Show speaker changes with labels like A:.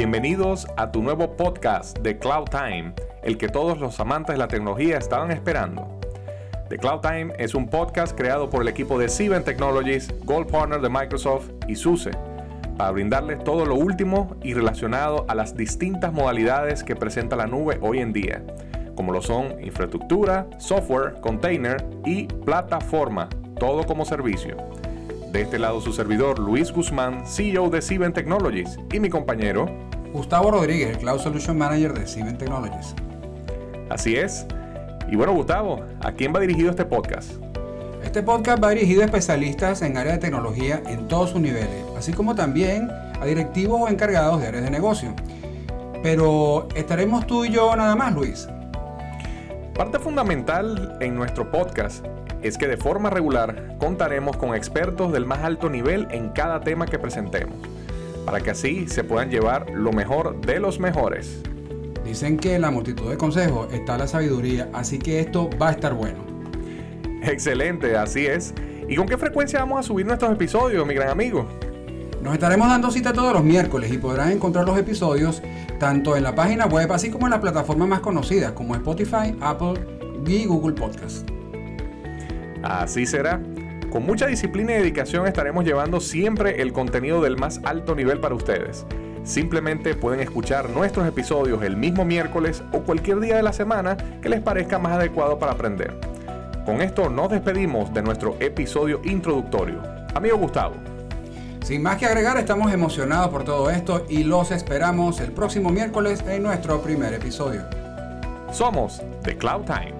A: Bienvenidos a tu nuevo podcast de Cloud Time, el que todos los amantes de la tecnología estaban esperando. The Cloud Time es un podcast creado por el equipo de Sieben Technologies, Gold Partner de Microsoft y SUSE, para brindarles todo lo último y relacionado a las distintas modalidades que presenta la nube hoy en día, como lo son infraestructura, software, container y plataforma, todo como servicio. De este lado su servidor Luis Guzmán, CEO de Sieben Technologies, y mi compañero
B: Gustavo Rodríguez, el Cloud Solution Manager de Sieben Technologies.
A: Así es. Y bueno, Gustavo, ¿a quién va dirigido este podcast?
B: Este podcast va dirigido a especialistas en áreas de tecnología en todos sus niveles, así como también a directivos o encargados de áreas de negocio. Pero, ¿estaremos tú y yo nada más, Luis?
A: Parte fundamental en nuestro podcast es que de forma regular contaremos con expertos del más alto nivel en cada tema que presentemos, para que así se puedan llevar lo mejor de los mejores.
B: Dicen que en la multitud de consejos está la sabiduría, así que esto va a estar bueno.
A: Excelente, así es. ¿Y con qué frecuencia vamos a subir nuestros episodios, mi gran amigo?
B: Nos estaremos dando cita todos los miércoles y podrán encontrar los episodios tanto en la página web así como en las plataformas más conocidas como Spotify, Apple y Google Podcast.
A: Así será. Con mucha disciplina y dedicación estaremos llevando siempre el contenido del más alto nivel para ustedes. Simplemente pueden escuchar nuestros episodios el mismo miércoles o cualquier día de la semana que les parezca más adecuado para aprender. Con esto nos despedimos de nuestro episodio introductorio. Amigo Gustavo.
B: Sin más que agregar, estamos emocionados por todo esto y los esperamos el próximo miércoles en nuestro primer episodio.
A: Somos The Cloud Time.